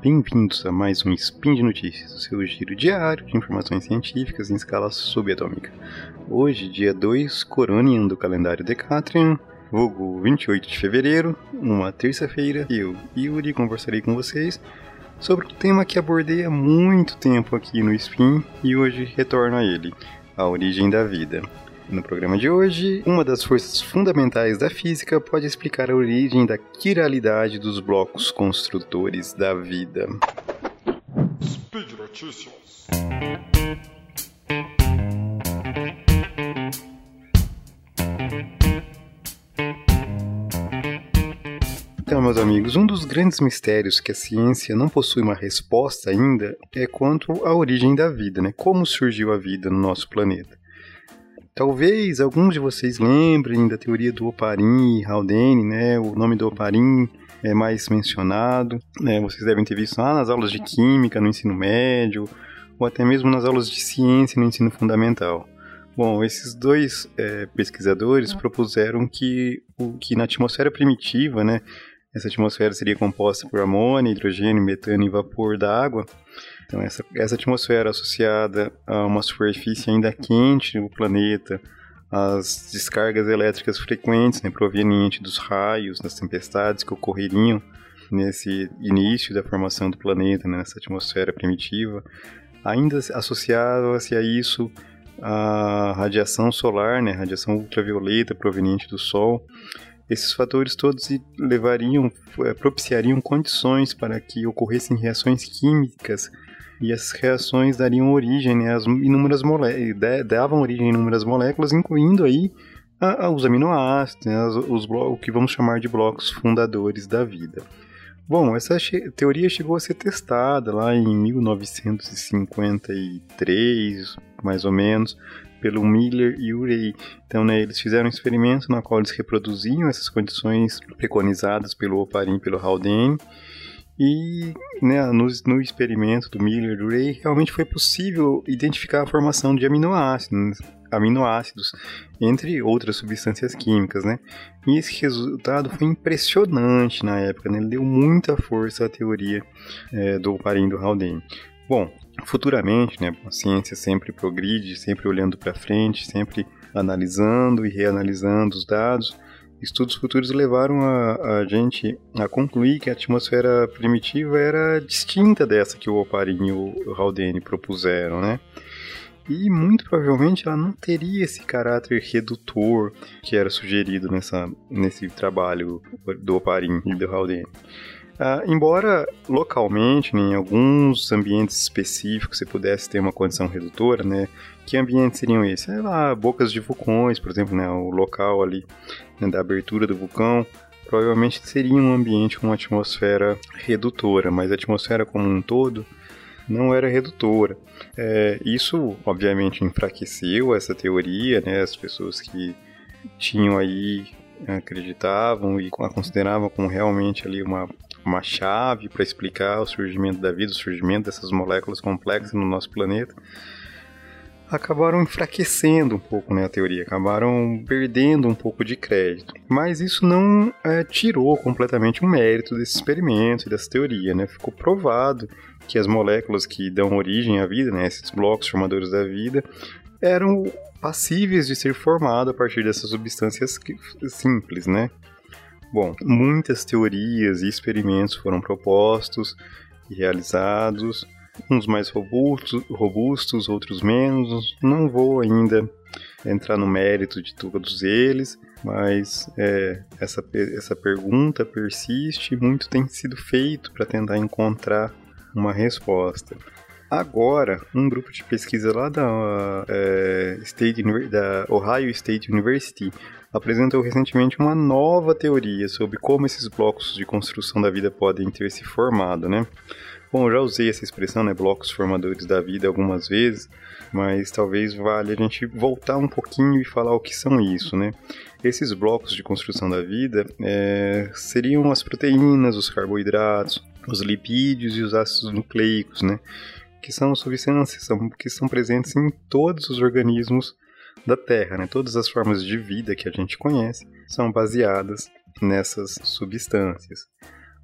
bem-vindos a mais um Spin de Notícias, o seu giro diário de informações científicas em escala subatômica. Hoje, dia 2 Coronian do calendário Decatrian, vulgo 28 de fevereiro, uma terça-feira, eu, Yuri, conversarei com vocês sobre o tema que abordei há muito tempo aqui no Spin e hoje retorno a ele, a origem da vida. No programa de hoje, uma das forças fundamentais da física pode explicar a origem da quiralidade dos blocos construtores da vida. Speed Notícias. Então, meus amigos, um dos grandes mistérios que a ciência não possui uma resposta ainda é quanto à origem da vida, né? Como surgiu a vida no nosso planeta. Talvez alguns de vocês lembrem da teoria do Oparin e Haldane, né? O nome do Oparin é mais mencionado, né? Vocês devem ter visto lá nas aulas de química no ensino médio, ou até mesmo nas aulas de ciência no ensino fundamental. Bom, esses dois é, pesquisadores propuseram que, o, que na atmosfera primitiva, né, essa atmosfera seria composta por amônia, hidrogênio, metano e vapor da água, então, essa, essa atmosfera associada a uma superfície ainda quente no planeta, as descargas elétricas frequentes né, provenientes dos raios, das tempestades que ocorreriam nesse início da formação do planeta, né, nessa atmosfera primitiva, ainda associava-se a isso a radiação solar, né, radiação ultravioleta proveniente do Sol. Esses fatores todos levariam, eh, propiciariam condições para que ocorressem reações químicas e essas reações dariam origem né, inúmeras moléculas, davam origem a inúmeras moléculas, incluindo aí a, a, os aminoácidos, né, os, o que vamos chamar de blocos fundadores da vida. Bom, essa teoria chegou a ser testada lá em 1953, mais ou menos, pelo Miller e Urey. Então, né, eles fizeram um experimento no qual eles reproduziam essas condições preconizadas pelo Oparin e pelo Haldane, e né, no, no experimento do Miller do Ray, realmente foi possível identificar a formação de aminoácidos, aminoácidos, entre outras substâncias químicas, né? E esse resultado foi impressionante na época, né? Ele deu muita força à teoria é, do Parim do Haldane. Bom, futuramente, né, a ciência sempre progride, sempre olhando para frente, sempre analisando e reanalisando os dados, estudos futuros levaram a, a, gente a concluir que a atmosfera primitiva era distinta dessa que o Oparin e o Haldane propuseram, né? E muito provavelmente ela não teria esse caráter redutor que era sugerido nessa, nesse trabalho do Oparin e do Haldane. Ah, embora localmente, né, em alguns ambientes específicos, você pudesse ter uma condição redutora, né, que ambientes seriam esses? É lá, bocas de vulcões, por exemplo, né, o local ali né, da abertura do vulcão, provavelmente seria um ambiente com uma atmosfera redutora, mas a atmosfera como um todo não era redutora. É, isso, obviamente, enfraqueceu essa teoria, né, as pessoas que tinham aí acreditavam e a consideravam como realmente ali uma uma chave para explicar o surgimento da vida, o surgimento dessas moléculas complexas no nosso planeta, acabaram enfraquecendo um pouco né, a teoria, acabaram perdendo um pouco de crédito. Mas isso não é, tirou completamente o mérito desse experimento e dessa teoria. Né? Ficou provado que as moléculas que dão origem à vida, né, esses blocos formadores da vida, eram passíveis de ser formados a partir dessas substâncias simples, né? Bom, muitas teorias e experimentos foram propostos e realizados, uns mais robustos, robustos, outros menos. Não vou ainda entrar no mérito de todos eles, mas é, essa, essa pergunta persiste e muito tem sido feito para tentar encontrar uma resposta. Agora, um grupo de pesquisa lá da, é, State, da Ohio State University apresentou recentemente uma nova teoria sobre como esses blocos de construção da vida podem ter se formado, né? Bom, eu já usei essa expressão, né, blocos formadores da vida algumas vezes, mas talvez valha a gente voltar um pouquinho e falar o que são isso, né? Esses blocos de construção da vida é, seriam as proteínas, os carboidratos, os lipídios e os ácidos nucleicos, né? Que são substâncias que são presentes em todos os organismos da Terra. Né? Todas as formas de vida que a gente conhece são baseadas nessas substâncias.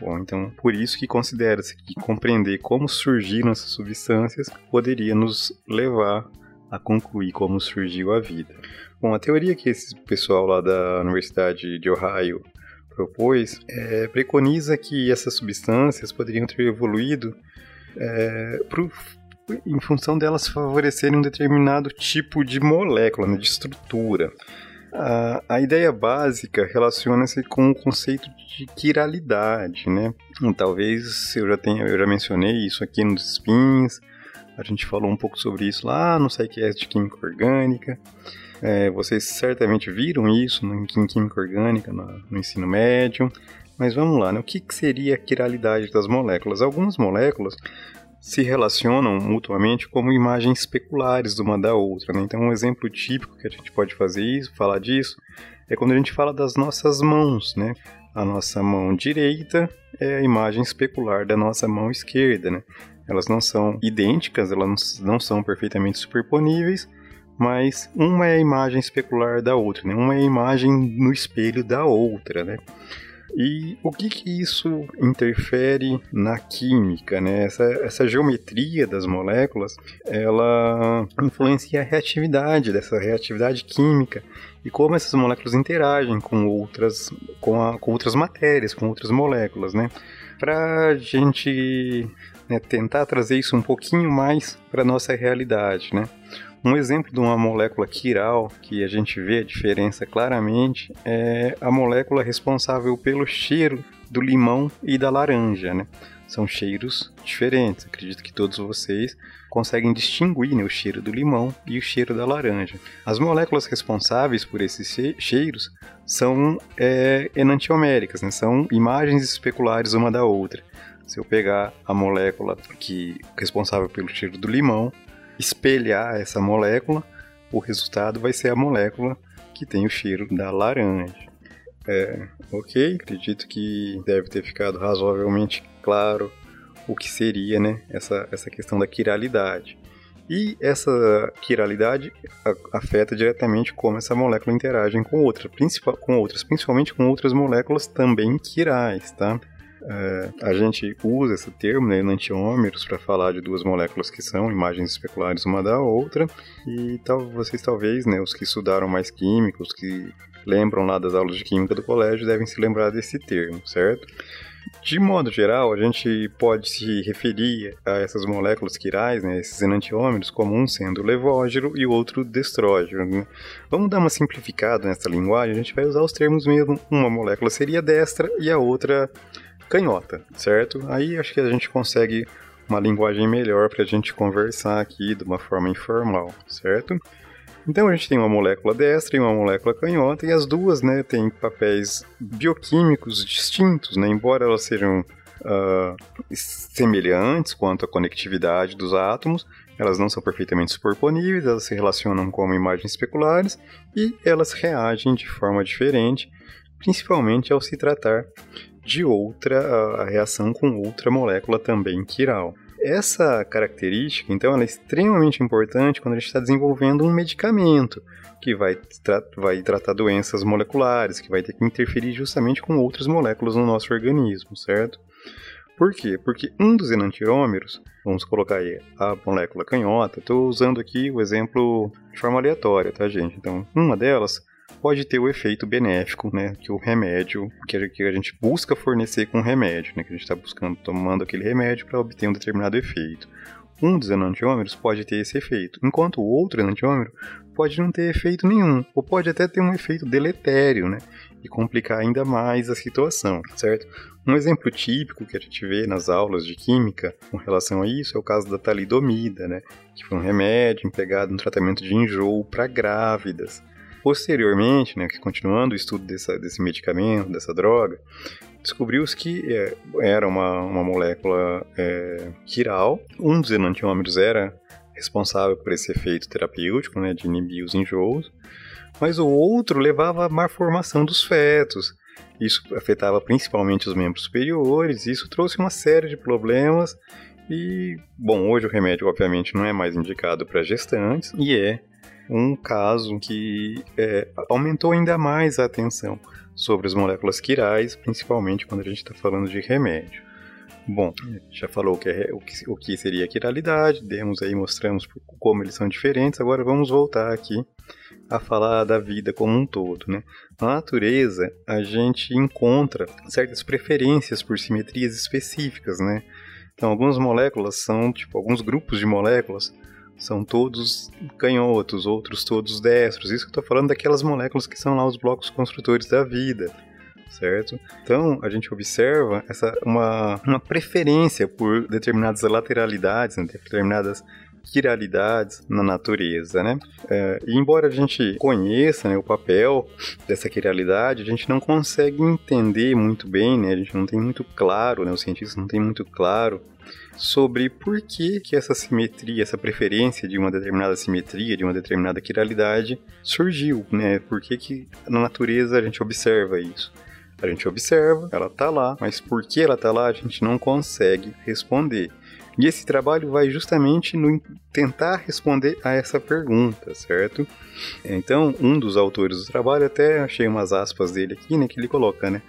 Bom, então por isso que considera-se que compreender como surgiram essas substâncias poderia nos levar a concluir como surgiu a vida. Bom, a teoria que esse pessoal lá da Universidade de Ohio propôs é, preconiza que essas substâncias poderiam ter evoluído é, pro, em função delas favorecerem um determinado tipo de molécula, né, de estrutura. A, a ideia básica relaciona-se com o conceito de quiralidade, né? Talvez eu já tenha, eu já mencionei isso aqui nos spins, a gente falou um pouco sobre isso lá no SciCast de Química Orgânica. É, vocês certamente viram isso no, em Química Orgânica, no, no ensino médio. Mas vamos lá, né? o que, que seria a quiralidade das moléculas? Algumas moléculas se relacionam mutuamente como imagens especulares uma da outra. Né? Então, um exemplo típico que a gente pode fazer isso, falar disso, é quando a gente fala das nossas mãos, né? A nossa mão direita é a imagem especular da nossa mão esquerda, né? Elas não são idênticas, elas não são perfeitamente superponíveis, mas uma é a imagem especular da outra, né? Uma é a imagem no espelho da outra, né? E o que que isso interfere na química, né? Essa, essa geometria das moléculas, ela influencia a reatividade dessa reatividade química e como essas moléculas interagem com outras, com, a, com outras matérias, com outras moléculas, né? Para gente né, tentar trazer isso um pouquinho mais para nossa realidade, né? Um exemplo de uma molécula quiral que a gente vê a diferença claramente é a molécula responsável pelo cheiro do limão e da laranja, né? São cheiros diferentes. Acredito que todos vocês conseguem distinguir né, o cheiro do limão e o cheiro da laranja. As moléculas responsáveis por esses cheiros são é, enantioméricas, né? são imagens especulares uma da outra. Se eu pegar a molécula que responsável pelo cheiro do limão espelhar essa molécula, o resultado vai ser a molécula que tem o cheiro da laranja. É, ok, acredito que deve ter ficado razoavelmente claro o que seria né, essa, essa questão da quiralidade. E essa quiralidade afeta diretamente como essa molécula interage com, outra, com outras, principalmente com outras moléculas também quirais, tá? É, a gente usa esse termo, né, enantiômeros, para falar de duas moléculas que são imagens especulares uma da outra, e tal, vocês talvez, né, os que estudaram mais químicos, que lembram lá das aulas de química do colégio, devem se lembrar desse termo, certo? De modo geral, a gente pode se referir a essas moléculas quirais, né, esses enantiômeros, como um sendo levógeno e o outro destrógeno. Né? Vamos dar uma simplificada nessa linguagem, a gente vai usar os termos mesmo. Uma molécula seria destra e a outra canhota, certo? Aí acho que a gente consegue uma linguagem melhor para a gente conversar aqui de uma forma informal, certo? Então a gente tem uma molécula destra e uma molécula canhota, e as duas né, têm papéis bioquímicos distintos, né, embora elas sejam uh, semelhantes quanto à conectividade dos átomos, elas não são perfeitamente superponíveis, elas se relacionam como imagens especulares e elas reagem de forma diferente, principalmente ao se tratar de outra a reação com outra molécula também quiral. Essa característica, então, é extremamente importante quando a gente está desenvolvendo um medicamento que vai, tra vai tratar doenças moleculares, que vai ter que interferir justamente com outras moléculas no nosso organismo, certo? Por quê? Porque um dos enantiômeros, vamos colocar aí a molécula canhota, estou usando aqui o exemplo de forma aleatória, tá, gente? Então, uma delas pode ter o efeito benéfico, né, que o remédio, que a, gente busca fornecer com o remédio, né, que a gente está buscando, tomando aquele remédio para obter um determinado efeito. Um dos enantiômeros pode ter esse efeito, enquanto o outro enantiômero pode não ter efeito nenhum, ou pode até ter um efeito deletério, né, e complicar ainda mais a situação, certo? Um exemplo típico que a gente vê nas aulas de química com relação a isso é o caso da talidomida, né, que foi um remédio empregado no tratamento de enjoo para grávidas. Posteriormente, né, continuando o estudo dessa, desse medicamento, dessa droga, descobriu-se que é, era uma, uma molécula é, quiral. Um dos enantiômeros era responsável por esse efeito terapêutico, né, de inibir os enjoos, mas o outro levava à má formação dos fetos. Isso afetava principalmente os membros superiores, isso trouxe uma série de problemas. E, bom, hoje o remédio, obviamente, não é mais indicado para gestantes e é um caso que é, aumentou ainda mais a atenção sobre as moléculas quirais, principalmente quando a gente está falando de remédio. Bom, já falou o que, é, o, que, seria a quiralidade, demos aí, mostramos como eles são diferentes, agora vamos voltar aqui a falar da vida como um todo, né? Na natureza, a gente encontra certas preferências por simetrias específicas, né? Então, algumas moléculas são, tipo, alguns grupos de moléculas são todos canhotos, outros todos destros. Isso que eu estou falando daquelas moléculas que são lá os blocos construtores da vida, certo? Então, a gente observa essa, uma, uma preferência por determinadas lateralidades, né, determinadas quiralidades na natureza, né? É, e embora a gente conheça né, o papel dessa quiralidade, a gente não consegue entender muito bem, né? A gente não tem muito claro, né? Os cientistas não têm muito claro sobre por que, que essa simetria, essa preferência de uma determinada simetria, de uma determinada quiralidade surgiu, né? Por que, que na natureza a gente observa isso? A gente observa, ela está lá, mas por que ela está lá a gente não consegue responder. E esse trabalho vai justamente no tentar responder a essa pergunta, certo? Então, um dos autores do trabalho, até achei umas aspas dele aqui, né, que ele coloca, né?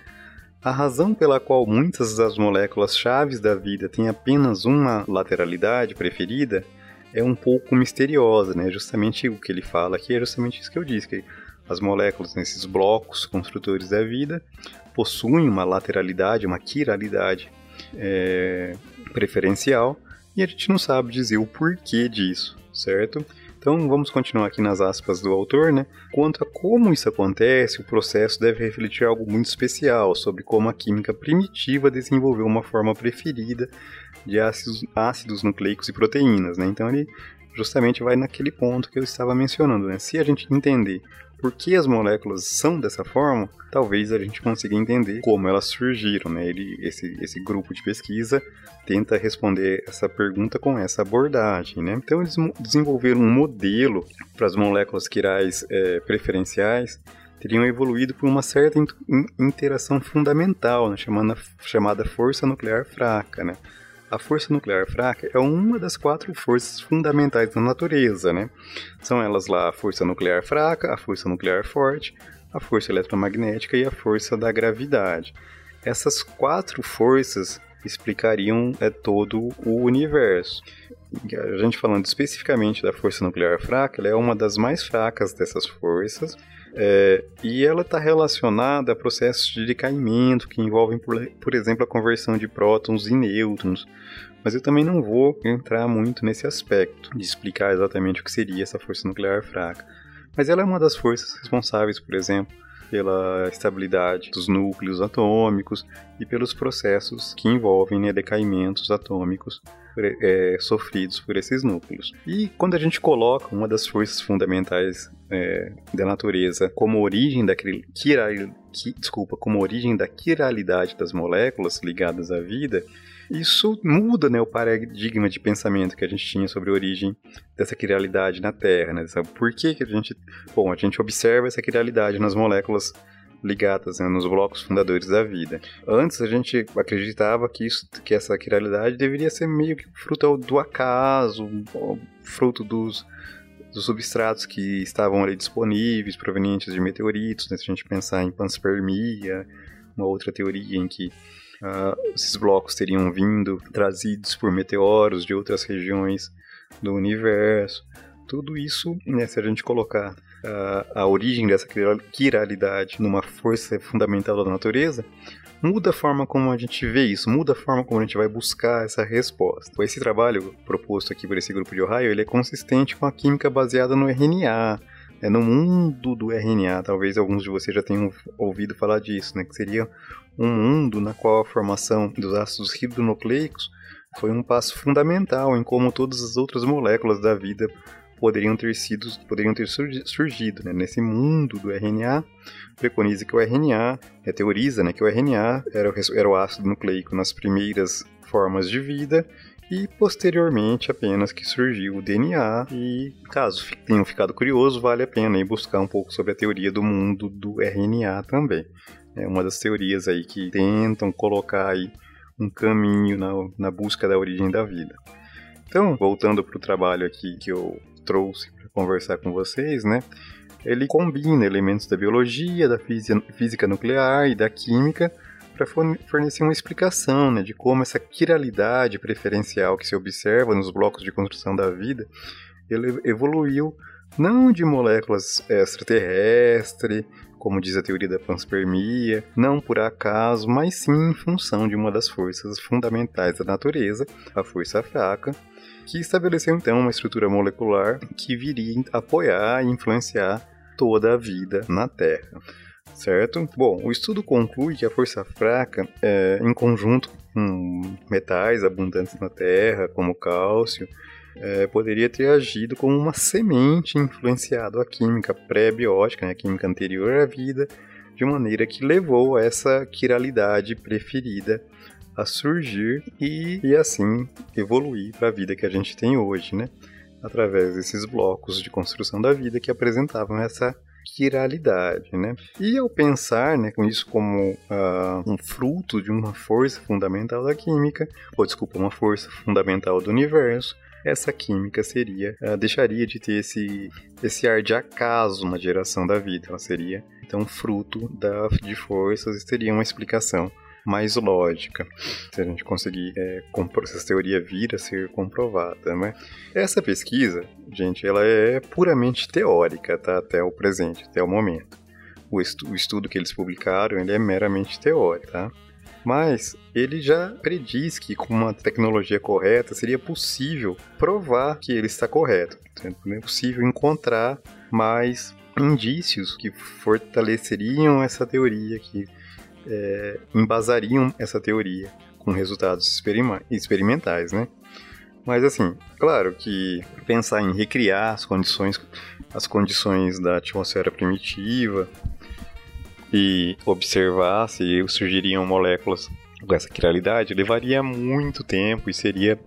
A razão pela qual muitas das moléculas chaves da vida têm apenas uma lateralidade preferida é um pouco misteriosa, né? Justamente o que ele fala aqui é justamente isso que eu disse, que as moléculas nesses blocos construtores da vida possuem uma lateralidade, uma quiralidade é, preferencial e a gente não sabe dizer o porquê disso, certo? Então vamos continuar aqui nas aspas do autor, né? Quanto a como isso acontece, o processo deve refletir algo muito especial sobre como a química primitiva desenvolveu uma forma preferida de ácidos, ácidos nucleicos e proteínas, né? Então ele justamente vai naquele ponto que eu estava mencionando, né? Se a gente entender por que as moléculas são dessa forma, talvez a gente consiga entender como elas surgiram. Né? Ele, esse, esse grupo de pesquisa tenta responder essa pergunta com essa abordagem. Né? Então, eles desenvolveram um modelo para as moléculas quirais é, preferenciais teriam evoluído por uma certa interação fundamental, né, chamada, chamada força nuclear fraca. Né? A força nuclear fraca é uma das quatro forças fundamentais da natureza, né? São elas lá a força nuclear fraca, a força nuclear forte, a força eletromagnética e a força da gravidade. Essas quatro forças explicariam é, todo o universo. A gente falando especificamente da força nuclear fraca, ela é uma das mais fracas dessas forças é, e ela está relacionada a processos de decaimento que envolvem, por, por exemplo, a conversão de prótons em nêutrons. Mas eu também não vou entrar muito nesse aspecto de explicar exatamente o que seria essa força nuclear fraca. Mas ela é uma das forças responsáveis, por exemplo, pela estabilidade dos núcleos atômicos e pelos processos que envolvem né, decaimentos atômicos é, sofridos por esses núcleos. E quando a gente coloca uma das forças fundamentais é, da natureza como origem da quiral, desculpa, como origem da quiralidade das moléculas ligadas à vida, isso muda né, o paradigma de pensamento que a gente tinha sobre a origem dessa quiralidade na Terra. Né? Por que, que a gente. Bom, a gente observa essa quiralidade nas moléculas ligadas né, nos blocos fundadores da vida. Antes a gente acreditava que, isso, que essa quiralidade deveria ser meio que fruto do acaso, fruto dos, dos substratos que estavam ali disponíveis, provenientes de meteoritos, né, se a gente pensar em panspermia, uma outra teoria em que uh, esses blocos teriam vindo trazidos por meteoros de outras regiões do universo. Tudo isso, né, se a gente colocar a, a origem dessa quiralidade numa força fundamental da natureza, muda a forma como a gente vê isso, muda a forma como a gente vai buscar essa resposta. Esse trabalho proposto aqui por esse grupo de Ohio, ele é consistente com a química baseada no RNA, é no mundo do RNA, talvez alguns de vocês já tenham ouvido falar disso, né, que seria um mundo na qual a formação dos ácidos ribonucleicos foi um passo fundamental em como todas as outras moléculas da vida poderiam ter sido, poderiam ter surgido, né? Nesse mundo do RNA, preconiza que o RNA, é, teoriza, né, que o RNA era o, era o ácido nucleico nas primeiras formas de vida e posteriormente apenas que surgiu o DNA e caso tenham ficado curiosos, vale a pena ir buscar um pouco sobre a teoria do mundo do RNA também. É uma das teorias aí que tentam colocar aí um caminho na, na busca da origem da vida. Então, voltando para o trabalho aqui que eu trouxe para conversar com vocês, né? ele combina elementos da biologia, da física nuclear e da química para fornecer uma explicação né, de como essa quiralidade preferencial que se observa nos blocos de construção da vida ele evoluiu não de moléculas extraterrestres, como diz a teoria da panspermia, não por acaso, mas sim em função de uma das forças fundamentais da natureza, a força fraca, que estabeleceu então uma estrutura molecular que viria apoiar e influenciar toda a vida na Terra. Certo? Bom, o estudo conclui que a força fraca, é, em conjunto com metais abundantes na Terra, como cálcio, é, poderia ter agido como uma semente influenciado a química pré-biótica, né, a química anterior à vida, de maneira que levou a essa quiralidade preferida a surgir e, e assim evoluir para a vida que a gente tem hoje, né? Através desses blocos de construção da vida que apresentavam essa quiralidade, né? E ao pensar, né, com isso como uh, um fruto de uma força fundamental da química, ou desculpa, uma força fundamental do universo, essa química seria uh, deixaria de ter esse esse ar de acaso na geração da vida, ela seria então fruto da, de forças e teria uma explicação mais lógica, se a gente conseguir é, essa teoria vir a ser comprovada, né? Essa pesquisa, gente, ela é puramente teórica, tá? Até o presente, até o momento. O, estu o estudo que eles publicaram, ele é meramente teórico, tá? Mas ele já prediz que com uma tecnologia correta seria possível provar que ele está correto. É possível encontrar mais indícios que fortaleceriam essa teoria, que é, embasariam essa teoria com resultados experimentais, né? Mas assim, claro que pensar em recriar as condições, as condições da atmosfera primitiva e observar se surgiriam moléculas com essa quiralidade levaria muito tempo e seria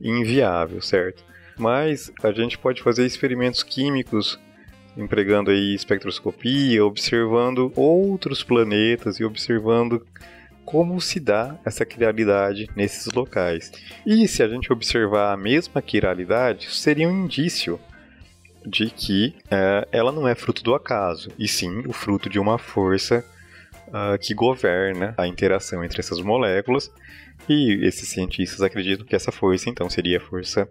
inviável, certo? Mas a gente pode fazer experimentos químicos empregando aí espectroscopia, observando outros planetas e observando como se dá essa quiralidade nesses locais. E se a gente observar a mesma quiralidade, seria um indício de que é, ela não é fruto do acaso, e sim o fruto de uma força uh, que governa a interação entre essas moléculas. E esses cientistas acreditam que essa força, então, seria a força,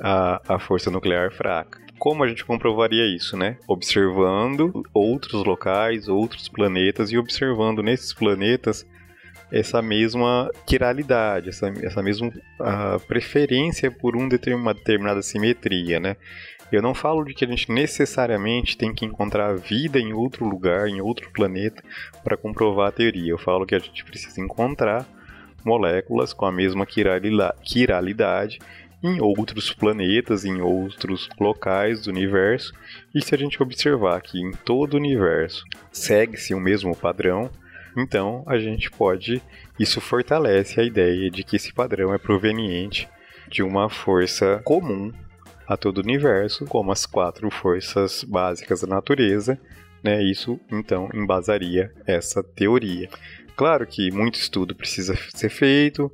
a, força nuclear fraca como a gente comprovaria isso, né? Observando outros locais, outros planetas e observando nesses planetas essa mesma quiralidade, essa, essa mesma uh, preferência por um determinado, uma determinada simetria, né? Eu não falo de que a gente necessariamente tem que encontrar vida em outro lugar, em outro planeta, para comprovar a teoria. Eu falo que a gente precisa encontrar moléculas com a mesma quiralidade em outros planetas, em outros locais do universo. E se a gente observar que em todo o universo segue-se o mesmo padrão, então a gente pode. Isso fortalece a ideia de que esse padrão é proveniente de uma força comum a todo o universo, como as quatro forças básicas da natureza. Né? Isso então embasaria essa teoria. Claro que muito estudo precisa ser feito,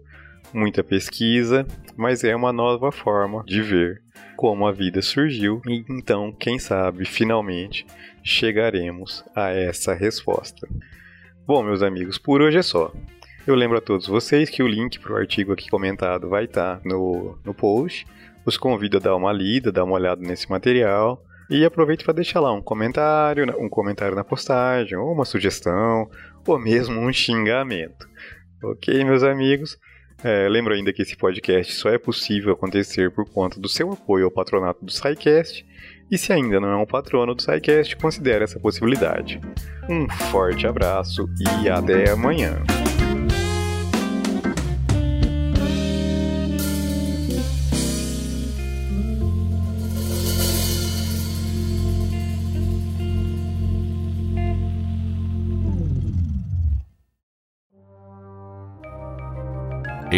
muita pesquisa, mas é uma nova forma de ver como a vida surgiu e então, quem sabe, finalmente chegaremos a essa resposta. Bom, meus amigos, por hoje é só. Eu lembro a todos vocês que o link para o artigo aqui comentado vai estar tá no, no post. Os convido a dar uma lida, dar uma olhada nesse material. E aproveito para deixar lá um comentário, um comentário na postagem, ou uma sugestão, ou mesmo um xingamento. Ok, meus amigos? É, lembro ainda que esse podcast só é possível acontecer por conta do seu apoio ao patronato do SciCast, e se ainda não é um patrono do SciCast, considere essa possibilidade. Um forte abraço e até amanhã!